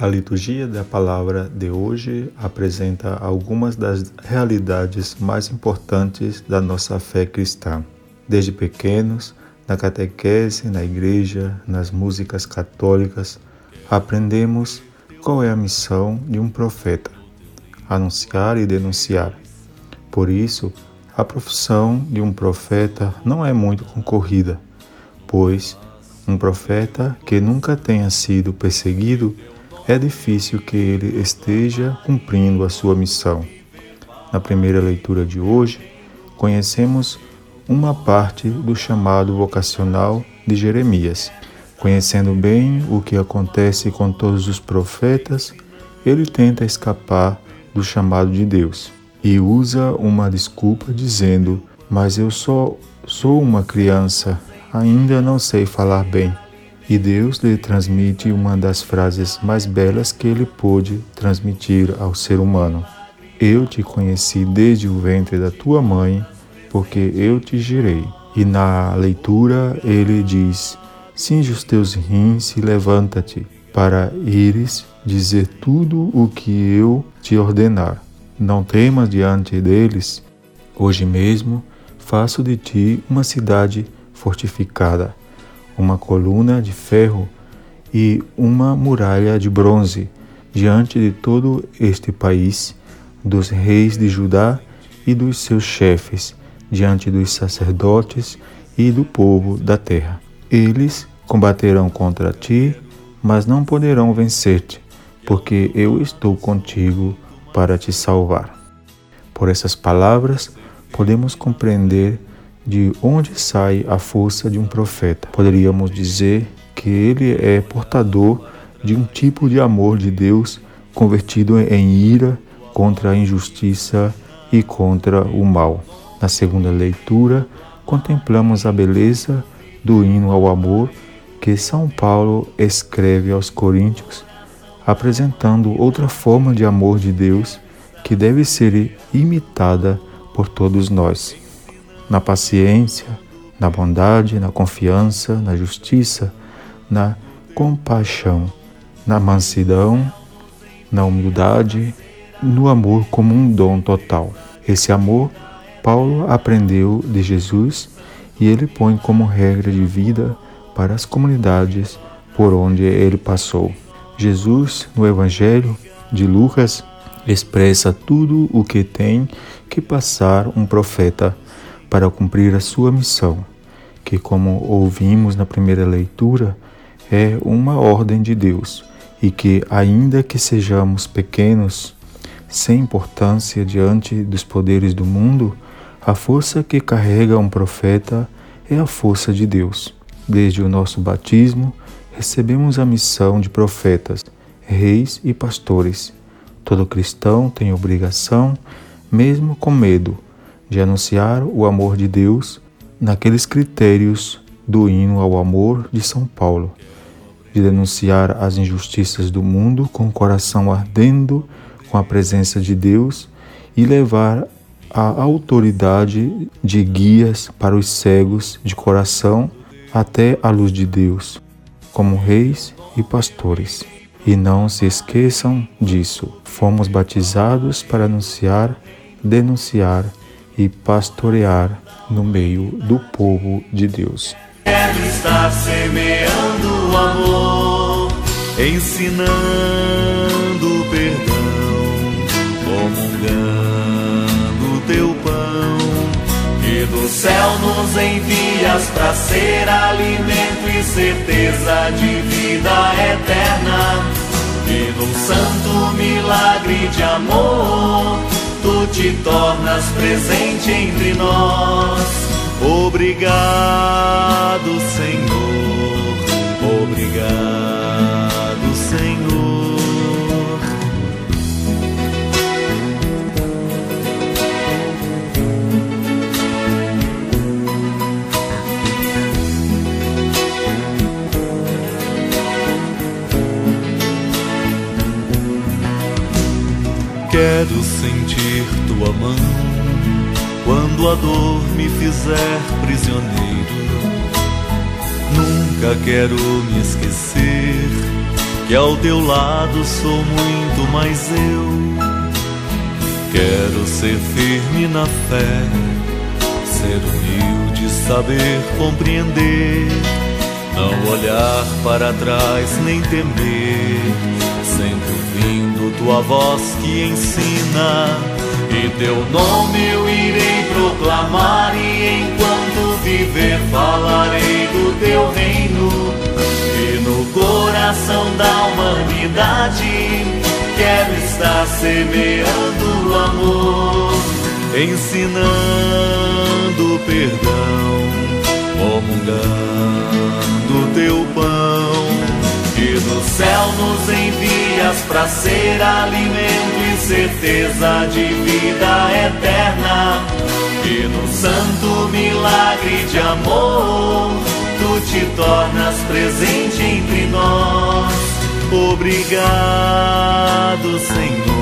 A liturgia da palavra de hoje apresenta algumas das realidades mais importantes da nossa fé cristã. Desde pequenos, na catequese, na igreja, nas músicas católicas, aprendemos qual é a missão de um profeta: anunciar e denunciar. Por isso, a profissão de um profeta não é muito concorrida, pois um profeta que nunca tenha sido perseguido é difícil que ele esteja cumprindo a sua missão. Na primeira leitura de hoje, conhecemos uma parte do chamado vocacional de Jeremias. Conhecendo bem o que acontece com todos os profetas, ele tenta escapar do chamado de Deus e usa uma desculpa dizendo: Mas eu só sou uma criança, ainda não sei falar bem e Deus lhe transmite uma das frases mais belas que ele pôde transmitir ao ser humano. Eu te conheci desde o ventre da tua mãe, porque eu te girei. E na leitura ele diz: Cinge os teus rins e levanta-te, para ires dizer tudo o que eu te ordenar. Não temas diante deles. Hoje mesmo faço de ti uma cidade fortificada uma coluna de ferro e uma muralha de bronze diante de todo este país, dos reis de Judá e dos seus chefes, diante dos sacerdotes e do povo da terra. Eles combaterão contra ti, mas não poderão vencer-te, porque eu estou contigo para te salvar. Por essas palavras, podemos compreender de onde sai a força de um profeta. Poderíamos dizer que ele é portador de um tipo de amor de Deus convertido em ira contra a injustiça e contra o mal. Na segunda leitura, contemplamos a beleza do hino ao amor que São Paulo escreve aos Coríntios, apresentando outra forma de amor de Deus que deve ser imitada por todos nós na paciência, na bondade, na confiança, na justiça, na compaixão, na mansidão, na humildade, no amor como um dom total. Esse amor Paulo aprendeu de Jesus e ele põe como regra de vida para as comunidades por onde ele passou. Jesus, no Evangelho de Lucas, expressa tudo o que tem que passar um profeta para cumprir a sua missão, que, como ouvimos na primeira leitura, é uma ordem de Deus e que, ainda que sejamos pequenos, sem importância diante dos poderes do mundo, a força que carrega um profeta é a força de Deus. Desde o nosso batismo, recebemos a missão de profetas, reis e pastores. Todo cristão tem obrigação, mesmo com medo, de anunciar o amor de Deus naqueles critérios do hino ao amor de São Paulo, de denunciar as injustiças do mundo com o coração ardendo com a presença de Deus e levar a autoridade de guias para os cegos de coração até a luz de Deus, como reis e pastores. E não se esqueçam disso. Fomos batizados para anunciar, denunciar e pastorear no meio do povo de Deus. Quero estar semeando amor, ensinando perdão, comungando teu pão, que do céu nos envias para ser alimento e certeza de vida eterna, e num santo milagre de amor te tornas presente entre nós. Obrigado, Senhor. Obrigado, Quero sentir tua mão quando a dor me fizer prisioneiro. Nunca quero me esquecer que ao teu lado sou muito mais eu. Quero ser firme na fé, ser humilde, saber compreender, não olhar para trás nem temer, sempre ouvindo tua voz que ensina. E teu nome eu irei proclamar, e enquanto viver falarei do teu reino no coração da humanidade. Quero estar semeando amor, ensinando perdão, comungando teu pão. Que do céu nos envias para ser alimento e certeza de vida eterna. Que no santo milagre de amor tu te tornas presente entre nós. Obrigado, Senhor